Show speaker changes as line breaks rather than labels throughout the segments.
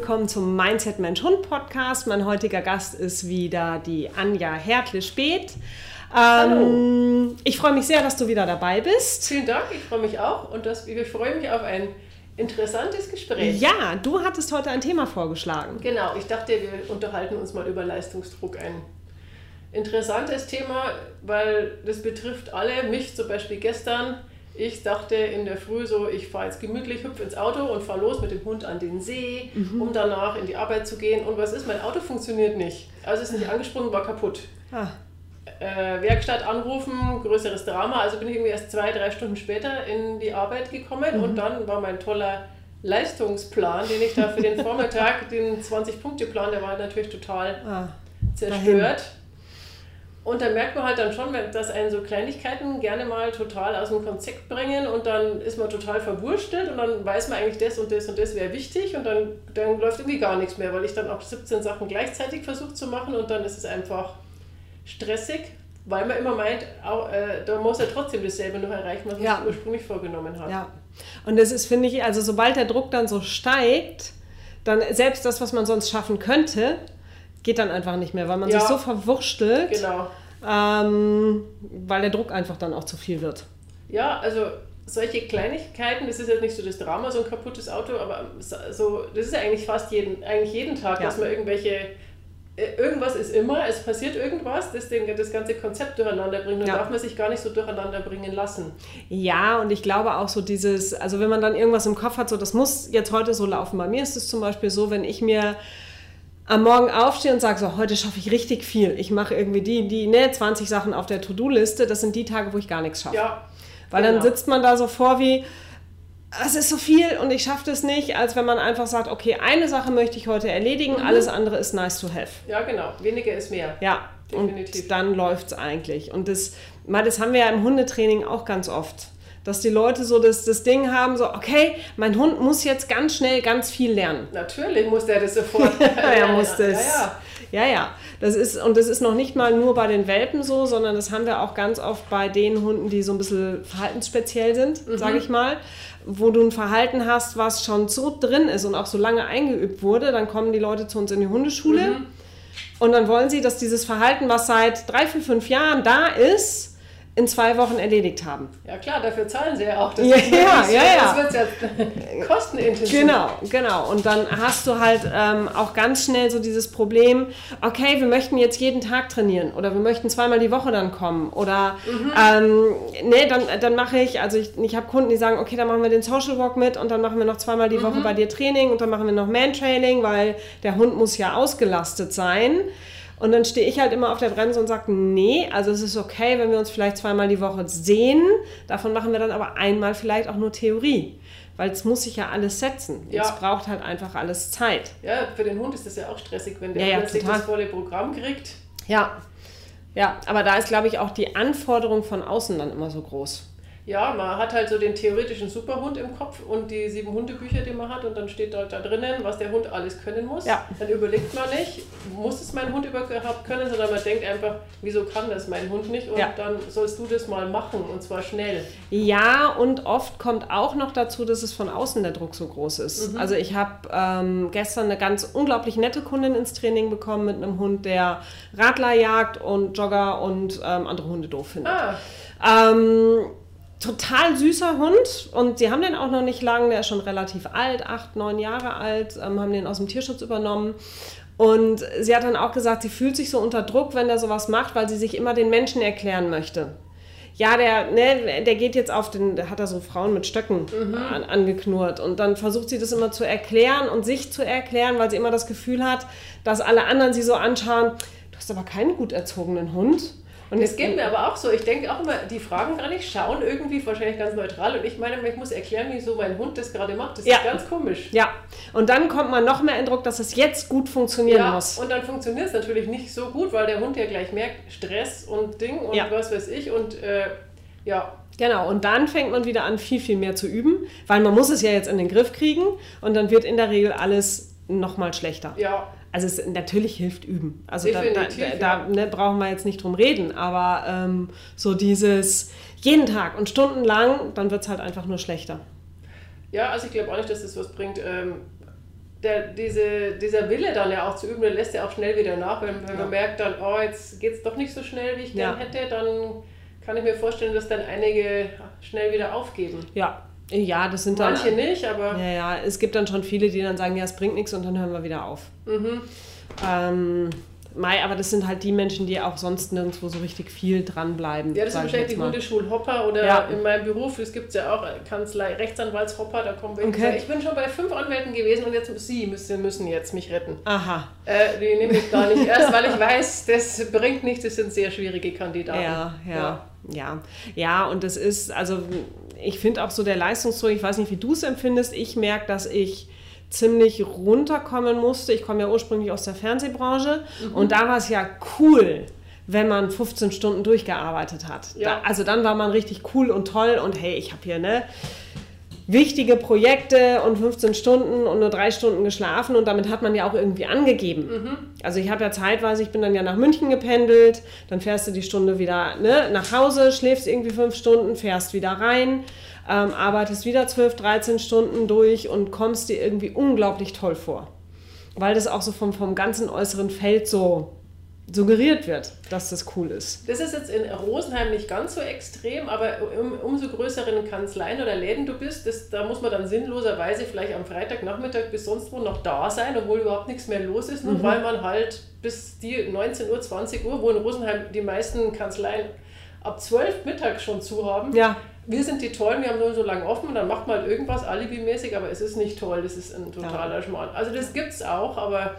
Willkommen zum Mindset Mensch Hund Podcast. Mein heutiger Gast ist wieder die Anja Hertle-Speth. Ähm, ich freue mich sehr, dass du wieder dabei bist.
Vielen Dank, ich freue mich auch und das, ich freue mich auf ein interessantes Gespräch.
Ja, du hattest heute ein Thema vorgeschlagen.
Genau, ich dachte, wir unterhalten uns mal über Leistungsdruck. Ein interessantes Thema, weil das betrifft alle, mich zum Beispiel gestern. Ich dachte in der Früh so, ich fahre jetzt gemütlich, hüpfe ins Auto und fahre los mit dem Hund an den See, mhm. um danach in die Arbeit zu gehen. Und was ist? Mein Auto funktioniert nicht. Also ist nicht angesprungen, war kaputt. Ah. Äh, Werkstatt anrufen, größeres Drama. Also bin ich irgendwie erst zwei, drei Stunden später in die Arbeit gekommen mhm. und dann war mein toller Leistungsplan, den ich da für den Vormittag, den 20-Punkte-Plan, der war natürlich total ah, zerstört. Dahin. Und da merkt man halt dann schon, dass einen so Kleinigkeiten gerne mal total aus dem Konzept bringen und dann ist man total verwurstelt und dann weiß man eigentlich, das und das und das wäre wichtig und dann, dann läuft irgendwie gar nichts mehr, weil ich dann auch 17 Sachen gleichzeitig versuche zu machen und dann ist es einfach stressig, weil man immer meint, auch, äh, da muss er trotzdem dasselbe noch erreichen, was man ja. ursprünglich vorgenommen hat.
Ja, und das ist, finde ich, also sobald der Druck dann so steigt, dann selbst das, was man sonst schaffen könnte, geht dann einfach nicht mehr, weil man ja. sich so verwurschtelt. Genau ähm, weil der Druck einfach dann auch zu viel wird.
Ja, also solche Kleinigkeiten, das ist jetzt nicht so das Drama, so ein kaputtes Auto, aber so, das ist ja eigentlich fast jeden, eigentlich jeden Tag, ja. dass man irgendwelche äh, irgendwas ist immer, es passiert irgendwas, das den, das ganze Konzept durcheinander bringt. Und ja. darf man sich gar nicht so durcheinander bringen lassen.
Ja, und ich glaube auch so dieses, also wenn man dann irgendwas im Kopf hat, so das muss jetzt heute so laufen. Bei mir ist es zum Beispiel so, wenn ich mir am Morgen aufstehe und sage so, heute schaffe ich richtig viel. Ich mache irgendwie die, die, ne, 20 Sachen auf der To-Do-Liste. Das sind die Tage, wo ich gar nichts schaffe. Ja, Weil genau. dann sitzt man da so vor wie, es ist so viel und ich schaffe das nicht, als wenn man einfach sagt, okay, eine Sache möchte ich heute erledigen, mhm. alles andere ist nice to have.
Ja, genau. Weniger ist mehr.
Ja, Definitiv. und dann läuft es eigentlich. Und das, mal, das haben wir ja im Hundetraining auch ganz oft dass die Leute so das, das Ding haben, so, okay, mein Hund muss jetzt ganz schnell ganz viel lernen.
Natürlich muss der das sofort.
ja, er muss das. Ja, ja. ja, ja. Das ist, und das ist noch nicht mal nur bei den Welpen so, sondern das haben wir auch ganz oft bei den Hunden, die so ein bisschen verhaltensspeziell sind, mhm. sage ich mal. Wo du ein Verhalten hast, was schon so drin ist und auch so lange eingeübt wurde, dann kommen die Leute zu uns in die Hundeschule. Mhm. Und dann wollen sie, dass dieses Verhalten, was seit drei, vier, fünf Jahren da ist, in zwei Wochen erledigt haben.
Ja klar, dafür zahlen sie ja auch. Das
ja, ja, ja, ja.
Das wird ja kostenintensiv.
Genau, genau. Und dann hast du halt ähm, auch ganz schnell so dieses Problem, okay, wir möchten jetzt jeden Tag trainieren oder wir möchten zweimal die Woche dann kommen oder mhm. ähm, nee, dann, dann mache ich, also ich, ich habe Kunden, die sagen, okay, dann machen wir den Social Walk mit und dann machen wir noch zweimal die mhm. Woche bei dir Training und dann machen wir noch Man-Training, weil der Hund muss ja ausgelastet sein. Und dann stehe ich halt immer auf der Bremse und sage, nee, also es ist okay, wenn wir uns vielleicht zweimal die Woche sehen. Davon machen wir dann aber einmal vielleicht auch nur Theorie. Weil es muss sich ja alles setzen. Ja. Es braucht halt einfach alles Zeit.
Ja, für den Hund ist das ja auch stressig, wenn der ja, ja, plötzlich das volle Programm kriegt.
Ja. Ja, aber da ist, glaube ich, auch die Anforderung von außen dann immer so groß
ja, man hat halt so den theoretischen Superhund im Kopf und die sieben Hundebücher, die man hat und dann steht dort da drinnen, was der Hund alles können muss. Ja. Dann überlegt man nicht, muss es mein Hund überhaupt können, sondern man denkt einfach, wieso kann das mein Hund nicht und ja. dann sollst du das mal machen und zwar schnell.
Ja, und oft kommt auch noch dazu, dass es von außen der Druck so groß ist. Mhm. Also ich habe ähm, gestern eine ganz unglaublich nette Kundin ins Training bekommen mit einem Hund, der Radler jagt und Jogger und ähm, andere Hunde doof findet. Ah. Ähm, total süßer Hund und sie haben den auch noch nicht lang, der ist schon relativ alt, acht, neun Jahre alt, ähm, haben den aus dem Tierschutz übernommen. Und sie hat dann auch gesagt, sie fühlt sich so unter Druck, wenn der sowas macht, weil sie sich immer den Menschen erklären möchte. Ja, der, ne, der geht jetzt auf den, der hat da so Frauen mit Stöcken mhm. an, angeknurrt. Und dann versucht sie das immer zu erklären und sich zu erklären, weil sie immer das Gefühl hat, dass alle anderen sie so anschauen, du hast aber keinen gut erzogenen Hund.
Und es geht mir aber auch so. Ich denke auch immer, die fragen gar nicht, schauen irgendwie wahrscheinlich ganz neutral. Und ich meine, ich muss erklären, wieso mein Hund das gerade macht. Das ja. ist ganz komisch.
Ja. Und dann kommt man noch mehr in Druck, dass es jetzt gut funktionieren ja, muss.
Und dann funktioniert es natürlich nicht so gut, weil der Hund ja gleich merkt, Stress und Ding und ja. was weiß ich. Und äh, ja,
Genau, und dann fängt man wieder an, viel, viel mehr zu üben, weil man muss es ja jetzt in den Griff kriegen und dann wird in der Regel alles nochmal schlechter. Ja, also es natürlich hilft üben. Also da, da, da ne, brauchen wir jetzt nicht drum reden, aber ähm, so dieses jeden Tag und stundenlang, dann wird es halt einfach nur schlechter.
Ja, also ich glaube auch nicht, dass das was bringt. Ähm, der, diese, dieser Wille dann ja auch zu üben, der lässt ja auch schnell wieder nach. Wenn, wenn ja. man merkt dann, oh, jetzt geht es doch nicht so schnell, wie ich ja. gern hätte, dann kann ich mir vorstellen, dass dann einige schnell wieder aufgeben.
Ja, ja, das sind dann.
Manche nicht, aber.
Ja, ja, es gibt dann schon viele, die dann sagen, ja, es bringt nichts und dann hören wir wieder auf. Mhm. Ähm, Mai, aber das sind halt die Menschen, die auch sonst nirgendwo so richtig viel dranbleiben.
Ja, das sind wahrscheinlich die Hundeschulhopper oder ja. in meinem Beruf, es gibt ja auch Kanzlei Rechtsanwaltshopper, da kommen wir okay. Sagen, ich bin schon bei fünf Anwälten gewesen und jetzt Sie müssen, müssen jetzt mich retten.
Aha.
Äh, die nehme ich gar nicht erst, weil ich weiß, das bringt nichts, das sind sehr schwierige Kandidaten.
Ja, ja, ja. Ja, ja und das ist, also ich finde auch so der Leistungsdruck, ich weiß nicht, wie du es empfindest, ich merke, dass ich ziemlich runterkommen musste. Ich komme ja ursprünglich aus der Fernsehbranche mhm. und da war es ja cool, wenn man 15 Stunden durchgearbeitet hat. Ja. Da, also dann war man richtig cool und toll und hey, ich habe hier ne wichtige Projekte und 15 Stunden und nur drei Stunden geschlafen und damit hat man ja auch irgendwie angegeben. Mhm. Also ich habe ja zeitweise, ich bin dann ja nach München gependelt, dann fährst du die Stunde wieder ne, nach Hause, schläfst irgendwie fünf Stunden, fährst wieder rein ähm, arbeitest wieder 12, 13 Stunden durch und kommst dir irgendwie unglaublich toll vor. Weil das auch so vom, vom ganzen äußeren Feld so suggeriert wird, dass das cool ist.
Das ist jetzt in Rosenheim nicht ganz so extrem, aber um, umso größeren Kanzleien oder Läden du bist, das, da muss man dann sinnloserweise vielleicht am Freitagnachmittag bis sonst wo noch da sein, obwohl überhaupt nichts mehr los ist, nur mhm. weil man halt bis die 19 Uhr, 20 Uhr, wo in Rosenheim die meisten Kanzleien ab 12 Mittag schon zu haben,
ja
wir sind die Tollen, wir haben nur so lange offen und dann macht man halt irgendwas alibimäßig, aber es ist nicht toll, das ist ein totaler ja. Schmarrn. Also das gibt es auch, aber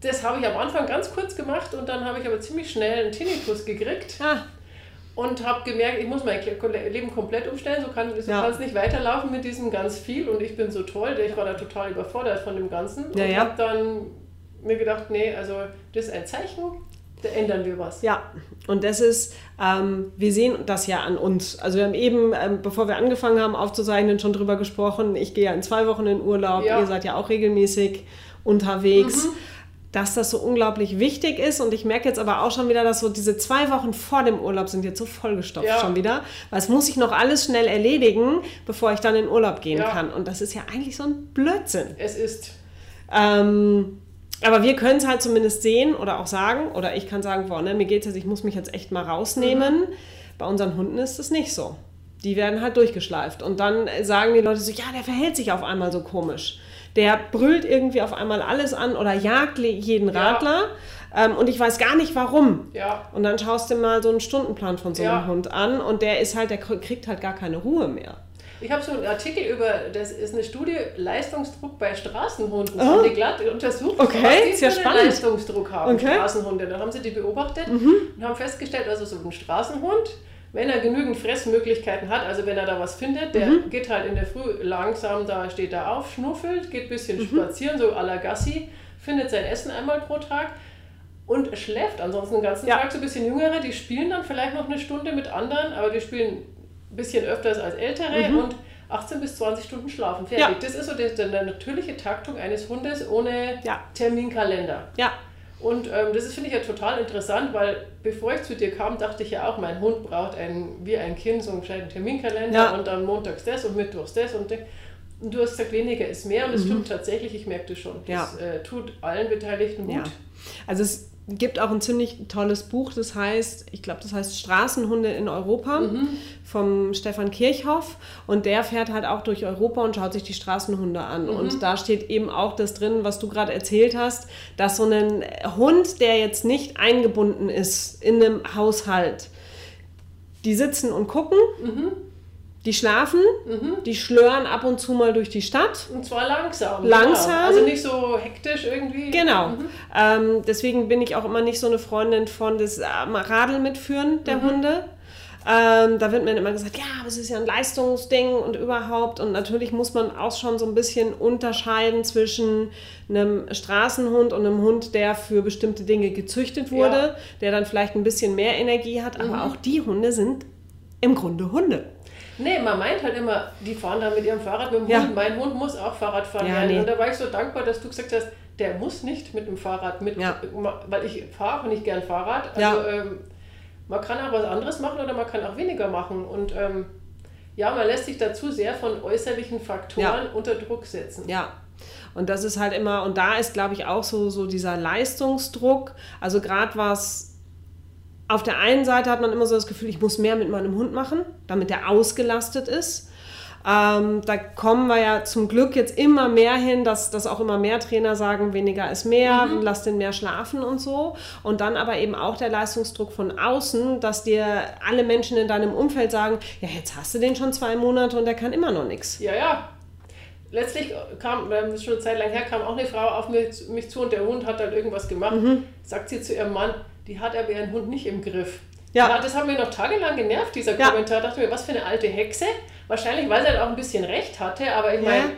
das habe ich am Anfang ganz kurz gemacht und dann habe ich aber ziemlich schnell einen Tinnitus gekriegt. Ah. Und habe gemerkt, ich muss mein Leben komplett umstellen, so kann es ja. nicht weiterlaufen mit diesem ganz viel und ich bin so toll, ich war da total überfordert von dem Ganzen
ja,
und
ja.
habe dann mir gedacht, nee, also das ist ein Zeichen, da ändern wir was.
Ja, und das ist, ähm, wir sehen das ja an uns. Also wir haben eben, ähm, bevor wir angefangen haben aufzuzeichnen, schon drüber gesprochen. Ich gehe ja in zwei Wochen in Urlaub, ja. ihr seid ja auch regelmäßig unterwegs. Mhm. Dass das so unglaublich wichtig ist. Und ich merke jetzt aber auch schon wieder, dass so diese zwei Wochen vor dem Urlaub sind jetzt so vollgestopft ja. schon wieder. Weil es muss ich noch alles schnell erledigen, bevor ich dann in Urlaub gehen ja. kann. Und das ist ja eigentlich so ein Blödsinn.
Es ist.
Ähm, aber wir können es halt zumindest sehen oder auch sagen, oder ich kann sagen, boah, ne, mir geht es jetzt, ich muss mich jetzt echt mal rausnehmen. Mhm. Bei unseren Hunden ist es nicht so. Die werden halt durchgeschleift. Und dann sagen die Leute so, ja, der verhält sich auf einmal so komisch. Der brüllt irgendwie auf einmal alles an oder jagt jeden Radler. Ja. Ähm, und ich weiß gar nicht warum.
Ja.
Und dann schaust du mal so einen Stundenplan von so einem ja. Hund an und der ist halt, der kriegt halt gar keine Ruhe mehr.
Ich habe so einen Artikel über, das ist eine Studie, Leistungsdruck bei Straßenhunden. Das oh. haben die glatt untersucht,
okay.
was die für einen Leistungsdruck haben, okay. Straßenhunde. Dann haben sie die beobachtet mhm. und haben festgestellt, also so ein Straßenhund, wenn er genügend Fressmöglichkeiten hat, also wenn er da was findet, der mhm. geht halt in der Früh langsam, da steht er auf, schnuffelt, geht ein bisschen mhm. spazieren, so à la Gassi, findet sein Essen einmal pro Tag und schläft ansonsten den ganzen ja. Tag. So ein bisschen Jüngere, die spielen dann vielleicht noch eine Stunde mit anderen, aber die spielen ein bisschen öfters als Ältere mhm. und 18 bis 20 Stunden schlafen. Fertig. Ja. Das ist so die, die, natürliche Taktung eines Hundes ohne
ja.
Terminkalender.
Ja.
Und ähm, das finde ich ja total interessant, weil bevor ich zu dir kam, dachte ich ja auch, mein Hund braucht ein, wie ein Kind so einen gescheiten Terminkalender ja. und dann montags das und mittwochs das und, und du hast gesagt, weniger ist mehr und das mhm. stimmt tatsächlich, ich merke das schon. Das ja. äh, tut allen Beteiligten gut. Ja.
Also es gibt auch ein ziemlich tolles Buch, das heißt, ich glaube, das heißt Straßenhunde in Europa mhm. vom Stefan Kirchhoff und der fährt halt auch durch Europa und schaut sich die Straßenhunde an mhm. und da steht eben auch das drin, was du gerade erzählt hast, dass so ein Hund, der jetzt nicht eingebunden ist in einem Haushalt, die sitzen und gucken. Mhm die schlafen, mhm. die schlören ab und zu mal durch die Stadt.
Und zwar langsam.
Langsam. Genau.
Also nicht so hektisch irgendwie.
Genau. Mhm. Ähm, deswegen bin ich auch immer nicht so eine Freundin von das ähm, Radl mitführen der mhm. Hunde. Ähm, da wird mir immer gesagt, ja, aber es ist ja ein Leistungsding und überhaupt. Und natürlich muss man auch schon so ein bisschen unterscheiden zwischen einem Straßenhund und einem Hund, der für bestimmte Dinge gezüchtet wurde, ja. der dann vielleicht ein bisschen mehr Energie hat. Aber mhm. auch die Hunde sind im Grunde Hunde.
Nee, man meint halt immer, die fahren da mit ihrem Fahrrad mit dem ja. Hund. Mein Hund muss auch Fahrrad fahren ja, Nee. Und da war ich so dankbar, dass du gesagt hast, der muss nicht mit dem Fahrrad mit, ja. weil ich fahre nicht gern Fahrrad. Also ähm, man kann auch was anderes machen oder man kann auch weniger machen. Und ähm, ja, man lässt sich dazu sehr von äußerlichen Faktoren unter Druck setzen.
Ja. Und das ist halt immer, und da ist, glaube ich, auch so, so dieser Leistungsdruck. Also gerade was auf der einen Seite hat man immer so das Gefühl, ich muss mehr mit meinem Hund machen, damit er ausgelastet ist. Ähm, da kommen wir ja zum Glück jetzt immer mehr hin, dass, dass auch immer mehr Trainer sagen, weniger ist mehr, mhm. lass den mehr schlafen und so. Und dann aber eben auch der Leistungsdruck von außen, dass dir alle Menschen in deinem Umfeld sagen, ja, jetzt hast du den schon zwei Monate und der kann immer noch nichts.
Ja, ja. Letztlich kam, das ist schon eine Zeit lang her, kam auch eine Frau auf mich, mich zu und der Hund hat dann irgendwas gemacht. Mhm. Sagt sie zu ihrem Mann, die hat aber ihren Hund nicht im Griff. Ja. ja das hat mich noch tagelang genervt, dieser ja. Kommentar. dachte mir, was für eine alte Hexe. Wahrscheinlich, weil sie halt auch ein bisschen recht hatte, aber ich meine,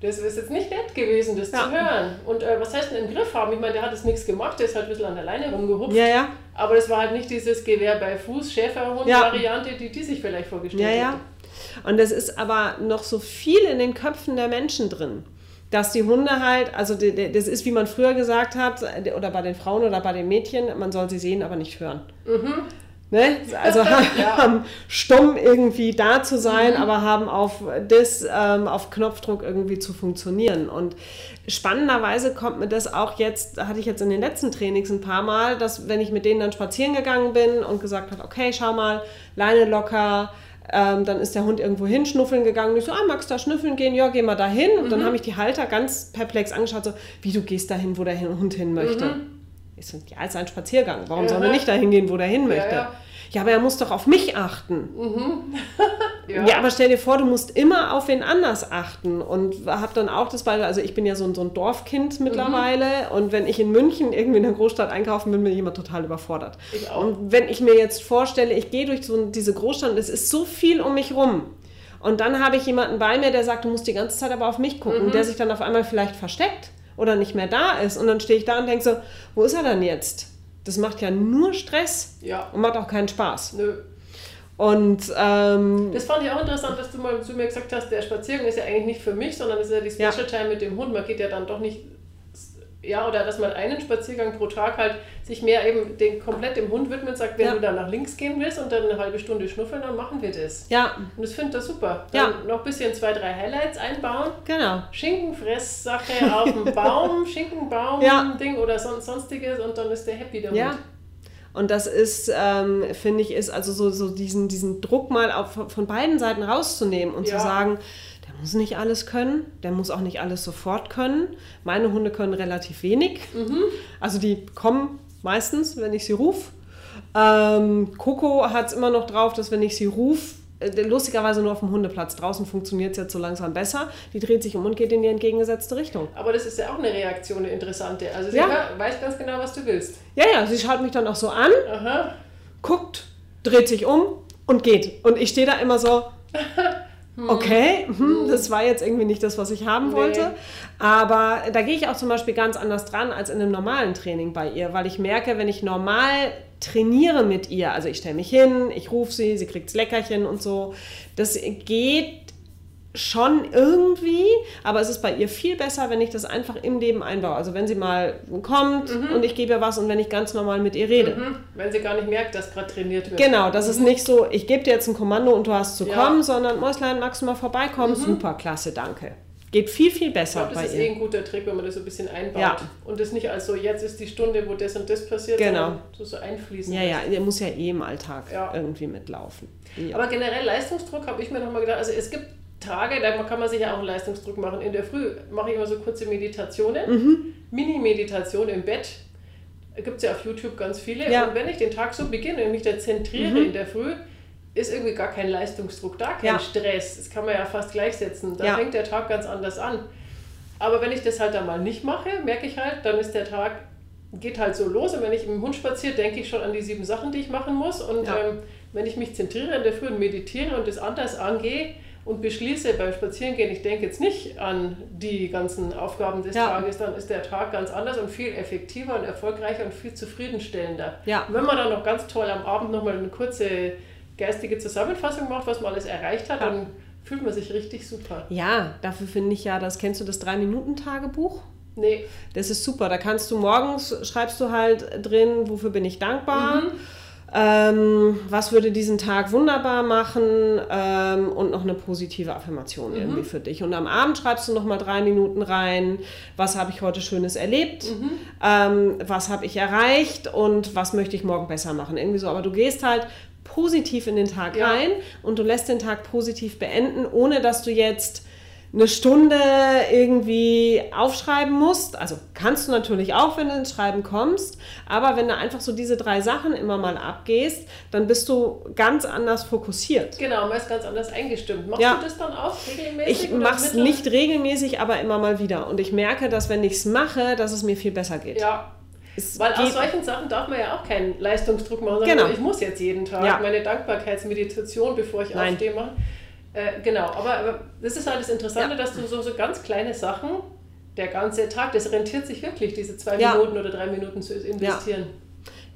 das ist jetzt nicht nett gewesen, das ja. zu hören. Und äh, was heißt denn im Griff haben? Ich meine, der hat jetzt nichts gemacht, der ist halt ein bisschen an der Leine rumgehupft.
Ja, ja.
Aber das war halt nicht dieses Gewehr bei Fuß, Schäferhund-Variante, die die sich vielleicht vorgestellt ja, ja.
Und das ist aber noch so viel in den Köpfen der Menschen drin dass die Hunde halt, also das ist, wie man früher gesagt hat, oder bei den Frauen oder bei den Mädchen, man soll sie sehen, aber nicht hören. Mhm. Ne? Also ja. haben stumm irgendwie da zu sein, mhm. aber haben auf das, ähm, auf Knopfdruck irgendwie zu funktionieren. Und spannenderweise kommt mir das auch jetzt, hatte ich jetzt in den letzten Trainings ein paar Mal, dass wenn ich mit denen dann spazieren gegangen bin und gesagt habe, okay, schau mal, Leine locker, ähm, dann ist der Hund irgendwo hin, schnuffeln gegangen. Und ich so, ah, magst du da schnüffeln gehen? Ja, geh mal da hin. Und mhm. dann haben mich die Halter ganz perplex angeschaut, so, wie du gehst dahin, wo der Hund hin möchte. Mhm. Ich so, ja, ist ein Spaziergang. Warum ja. soll er nicht dahin gehen, wo er hin möchte? Ja, ja. ja, aber er muss doch auf mich achten. Mhm. ja. ja. aber stell dir vor, du musst immer auf wen anders achten. Und habe dann auch das Beispiel, also ich bin ja so ein, so ein Dorfkind mittlerweile. Mhm. Und wenn ich in München irgendwie in der Großstadt einkaufen bin, bin ich immer total überfordert. Und wenn ich mir jetzt vorstelle, ich gehe durch so diese Großstadt, es ist so viel um mich rum. Und dann habe ich jemanden bei mir, der sagt, du musst die ganze Zeit aber auf mich gucken, mhm. der sich dann auf einmal vielleicht versteckt oder nicht mehr da ist. Und dann stehe ich da und denke so, wo ist er dann jetzt? Das macht ja nur Stress ja. und macht auch keinen Spaß. Nö. Und ähm,
das fand ich auch interessant, dass du mal zu mir gesagt hast, der Spaziergang ist ja eigentlich nicht für mich, sondern es ist ja die Special Time mit dem Hund. Man geht ja dann doch nicht ja, oder dass man einen Spaziergang pro Tag halt sich mehr eben den komplett dem Hund widmet, sagt, wenn ja. du dann nach links gehen willst und dann eine halbe Stunde schnuffeln, dann machen wir das.
Ja.
Und das finde ich super. Dann ja. noch ein bisschen zwei, drei Highlights einbauen.
Genau.
Schinkenfresssache auf dem Baum, Schinkenbaum, ja. Ding oder son sonstiges und dann ist der happy, der ja.
Und das ist, ähm, finde ich, ist also so, so diesen, diesen Druck mal auf, von beiden Seiten rauszunehmen und ja. zu sagen, muss nicht alles können, der muss auch nicht alles sofort können. Meine Hunde können relativ wenig. Mhm. Also die kommen meistens, wenn ich sie rufe. Ähm, Coco hat es immer noch drauf, dass wenn ich sie rufe, lustigerweise nur auf dem Hundeplatz. Draußen funktioniert es jetzt so langsam besser. Die dreht sich um und geht in die entgegengesetzte Richtung.
Aber das ist ja auch eine Reaktion, eine interessante. Also sie ja. weiß ganz genau, was du willst.
Ja, ja, sie schaut mich dann auch so an, Aha. guckt, dreht sich um und geht. Und ich stehe da immer so, Hm. Okay, hm, hm, das war jetzt irgendwie nicht das, was ich haben wollte. Nee. Aber da gehe ich auch zum Beispiel ganz anders dran als in einem normalen Training bei ihr, weil ich merke, wenn ich normal trainiere mit ihr, also ich stelle mich hin, ich rufe sie, sie kriegt das Leckerchen und so, das geht schon irgendwie, aber es ist bei ihr viel besser, wenn ich das einfach im Leben einbaue. Also wenn sie mal kommt mhm. und ich gebe ihr was und wenn ich ganz normal mit ihr rede. Mhm.
Wenn sie gar nicht merkt, dass gerade trainiert wird.
Genau, das mhm. ist nicht so, ich gebe dir jetzt ein Kommando und du hast zu ja. kommen, sondern Mäuslein, magst du mal vorbeikommen? Mhm. Super, klasse, danke. Geht viel, viel besser
ich glaub, das ist ihr. eh ein guter Trick, wenn man das so ein bisschen einbaut. Ja. Und das nicht als so, jetzt ist die Stunde, wo das und das passiert,
genau.
so, so einfließen.
Ja, ja, der muss ja eh im Alltag ja. irgendwie mitlaufen.
Ja. Aber generell Leistungsdruck habe ich mir nochmal gedacht, also es gibt Tage, da kann man sich ja auch einen Leistungsdruck machen. In der Früh mache ich immer so kurze Meditationen, mhm. Mini-Meditation im Bett. Gibt es ja auf YouTube ganz viele. Ja. Und wenn ich den Tag so beginne und mich da zentriere mhm. in der Früh, ist irgendwie gar kein Leistungsdruck da, kein ja. Stress. Das kann man ja fast gleichsetzen. Da ja. fängt der Tag ganz anders an. Aber wenn ich das halt dann mal nicht mache, merke ich halt, dann ist der Tag, geht halt so los. Und wenn ich dem Hund spaziere, denke ich schon an die sieben Sachen, die ich machen muss. Und ja. ähm, wenn ich mich zentriere in der Früh und meditiere und das anders angehe, und beschließe beim Spazierengehen, ich denke jetzt nicht an die ganzen Aufgaben des. Tages, dann ist der Tag ganz anders und viel effektiver und erfolgreicher und viel zufriedenstellender. Ja. Und wenn man dann noch ganz toll am Abend nochmal eine kurze geistige Zusammenfassung macht, was man alles erreicht hat, ja. dann fühlt man sich richtig super.
Ja, dafür finde ich ja, das kennst du das Drei-Minuten-Tagebuch?
Nee.
Das ist super. Da kannst du morgens, schreibst du halt drin, wofür bin ich dankbar. Mhm ähm, was würde diesen Tag wunderbar machen ähm, und noch eine positive Affirmation mhm. irgendwie für dich. Und am Abend schreibst du noch mal drei Minuten rein, was habe ich heute Schönes erlebt, mhm. ähm, was habe ich erreicht und was möchte ich morgen besser machen. Irgendwie so, aber du gehst halt positiv in den Tag ja. rein und du lässt den Tag positiv beenden, ohne dass du jetzt eine Stunde irgendwie aufschreiben musst. Also kannst du natürlich auch, wenn du ins Schreiben kommst, aber wenn du einfach so diese drei Sachen immer mal abgehst, dann bist du ganz anders fokussiert.
Genau, man ist ganz anders eingestimmt. Machst ja. du das dann auch regelmäßig?
Ich mache es nicht regelmäßig, aber immer mal wieder. Und ich merke, dass wenn ich es mache, dass es mir viel besser geht.
Ja, weil aus solchen Sachen darf man ja auch keinen Leistungsdruck machen, sondern genau. ich muss jetzt jeden Tag ja. meine Dankbarkeitsmeditation, bevor ich Nein. aufstehe, machen. Äh, genau, aber, aber, das ist halt das Interessante, ja. dass du so, so ganz kleine Sachen, der ganze Tag, das rentiert sich wirklich, diese zwei ja. Minuten oder drei Minuten zu investieren.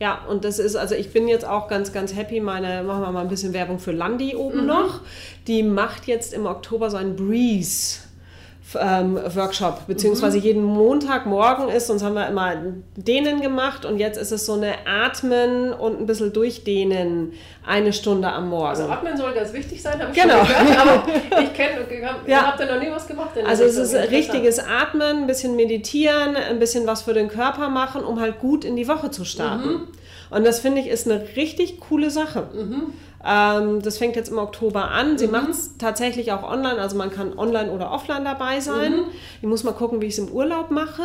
Ja. ja. und das ist, also ich bin jetzt auch ganz, ganz happy. Meine, machen wir mal ein bisschen Werbung für Landi oben mhm. noch. Die macht jetzt im Oktober so ein Breeze ähm, Workshop, beziehungsweise mhm. jeden Montagmorgen ist, sonst haben wir immer Dehnen gemacht und jetzt ist es so eine Atmen und ein bisschen durchdehnen, eine Stunde am Morgen. Also
Atmen soll ganz wichtig sein, habe ich genau. schon gehört, aber ich kenne, ja. habt ihr noch nie was gemacht?
Also es ist richtiges Atmen, ein bisschen meditieren, ein bisschen was für den Körper machen, um halt gut in die Woche zu starten. Mhm. Und das finde ich ist eine richtig coole Sache. Mhm. Ähm, das fängt jetzt im Oktober an. Sie mhm. macht es tatsächlich auch online, also man kann online oder offline dabei sein. Mhm. Ich muss mal gucken, wie ich es im Urlaub mache,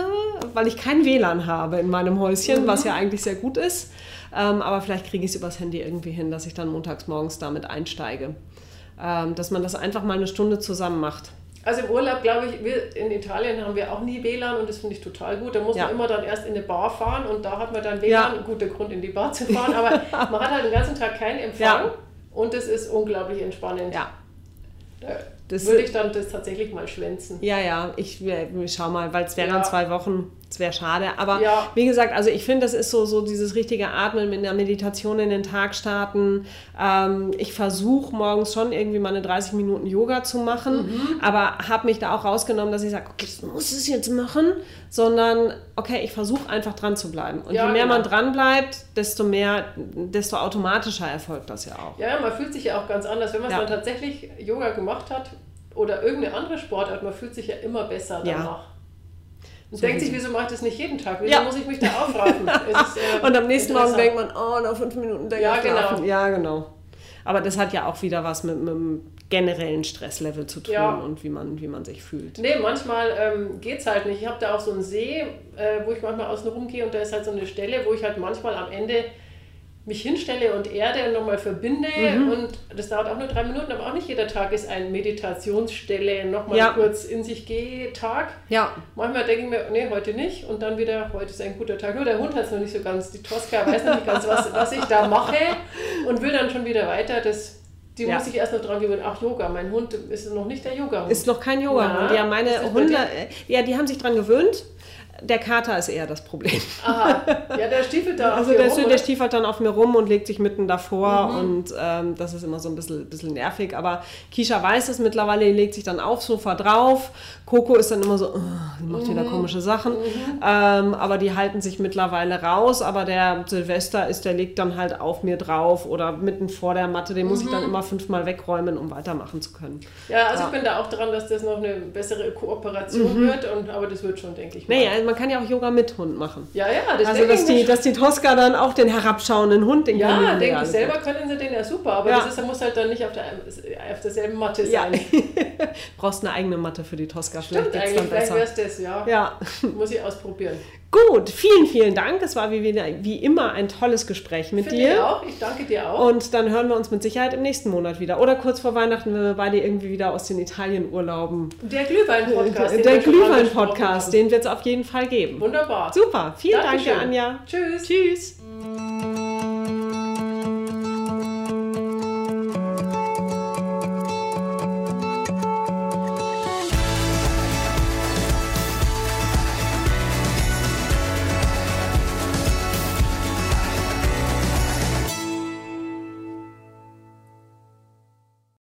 weil ich kein WLAN habe in meinem Häuschen, mhm. was ja eigentlich sehr gut ist. Ähm, aber vielleicht kriege ich es übers Handy irgendwie hin, dass ich dann montags morgens damit einsteige. Ähm, dass man das einfach mal eine Stunde zusammen macht.
Also im Urlaub, glaube ich, wir in Italien haben wir auch nie WLAN und das finde ich total gut. Da muss ja. man immer dann erst in eine Bar fahren und da hat man dann WLAN. Ja. Guter Grund, in die Bar zu fahren, aber man hat halt den ganzen Tag keinen Empfang. Ja. Und es ist unglaublich entspannend. Ja. Da das würde ich dann das tatsächlich mal schwänzen.
Ja, ja, ich, ich schau mal, weil es wären ja. zwei Wochen, es wäre schade. Aber ja. wie gesagt, also ich finde, das ist so, so dieses richtige Atmen mit einer Meditation in den Tag starten. Ähm, ich versuche morgens schon irgendwie mal eine 30 Minuten Yoga zu machen, mhm. aber habe mich da auch rausgenommen, dass ich sage, okay, ich muss es jetzt machen, sondern okay, ich versuche einfach dran zu bleiben. Und ja, je mehr genau. man dran bleibt, desto mehr, desto automatischer erfolgt das ja auch.
Ja, man fühlt sich ja auch ganz anders, wenn man dann tatsächlich Yoga gemacht hat oder irgendeine andere Sportart, man fühlt sich ja immer besser danach. Ja. Und denkt sich, wieso mache ich das nicht jeden Tag? Wieso ja. muss ich mich da aufraffen?
Ist, äh, und am nächsten Morgen denkt man, oh, noch fünf Minuten denke
ja, genau.
Ja, genau. Aber das hat ja auch wieder was mit, mit einem generellen Stresslevel zu tun ja. und wie man, wie man sich fühlt.
Nee, manchmal ähm, geht es halt nicht. Ich habe da auch so einen See, äh, wo ich manchmal außen rumgehe und da ist halt so eine Stelle, wo ich halt manchmal am Ende mich hinstelle und Erde und nochmal verbinde. Mhm. Und das dauert auch nur drei Minuten, aber auch nicht jeder Tag ist ein Meditationsstelle, nochmal ja. kurz in sich gehe Tag. Ja. Manchmal denke ich mir, nee, heute nicht. Und dann wieder, heute ist ein guter Tag. Nur der Hund hat es noch nicht so ganz, die Tosca weiß noch nicht ganz, was, was ich da mache und will dann schon wieder weiter. Das die ja. muss ich erst noch dran gewöhnen. Ach, Yoga. Mein Hund ist noch nicht der Yoga-Hund.
Ist noch kein Yoga-Hund. Ja, meine Hunde, ja, die haben sich dran gewöhnt der Kater ist eher das Problem.
Aha, ja, der stiefelt da
Also der, rum, der stiefelt dann auf mir rum und legt sich mitten davor mhm. und ähm, das ist immer so ein bisschen, bisschen nervig. Aber Kisha weiß es mittlerweile, die legt sich dann aufs Sofa drauf. Coco ist dann immer so, oh, die macht mhm. wieder komische Sachen. Mhm. Ähm, aber die halten sich mittlerweile raus. Aber der Silvester ist, der liegt dann halt auf mir drauf oder mitten vor der Matte. Den muss ich dann mhm. immer fünfmal wegräumen, um weitermachen zu können.
Ja, also ja. ich bin da auch dran, dass das noch eine bessere Kooperation mhm. wird. Und, aber das wird schon, denke ich.
Mal. Naja, man kann ja auch Yoga mit Hund machen.
Ja, ja, das
Also, dass die, dass die Tosca dann auch den herabschauenden Hund
den Ja, denke ich, selber können sie den ja super, aber ja. das ist, muss halt dann nicht auf, der, auf derselben Matte sein.
Ja. Brauchst eine eigene Matte für die Tosca.
Stimmt vielleicht eigentlich, vielleicht wäre es das, ja. ja. Muss ich ausprobieren.
Gut, vielen, vielen Dank. Es war wie, wie immer ein tolles Gespräch mit Finde dir.
Ich auch. Ich danke dir auch.
Und dann hören wir uns mit Sicherheit im nächsten Monat wieder. Oder kurz vor Weihnachten, wenn wir beide irgendwie wieder aus den Italienurlauben.
Der Glühwein-Podcast.
Der, der Glühwein-Podcast, den wird es auf jeden Fall geben.
Wunderbar.
Super. Vielen Dankeschön. Dank, Anja.
Tschüss.
Tschüss.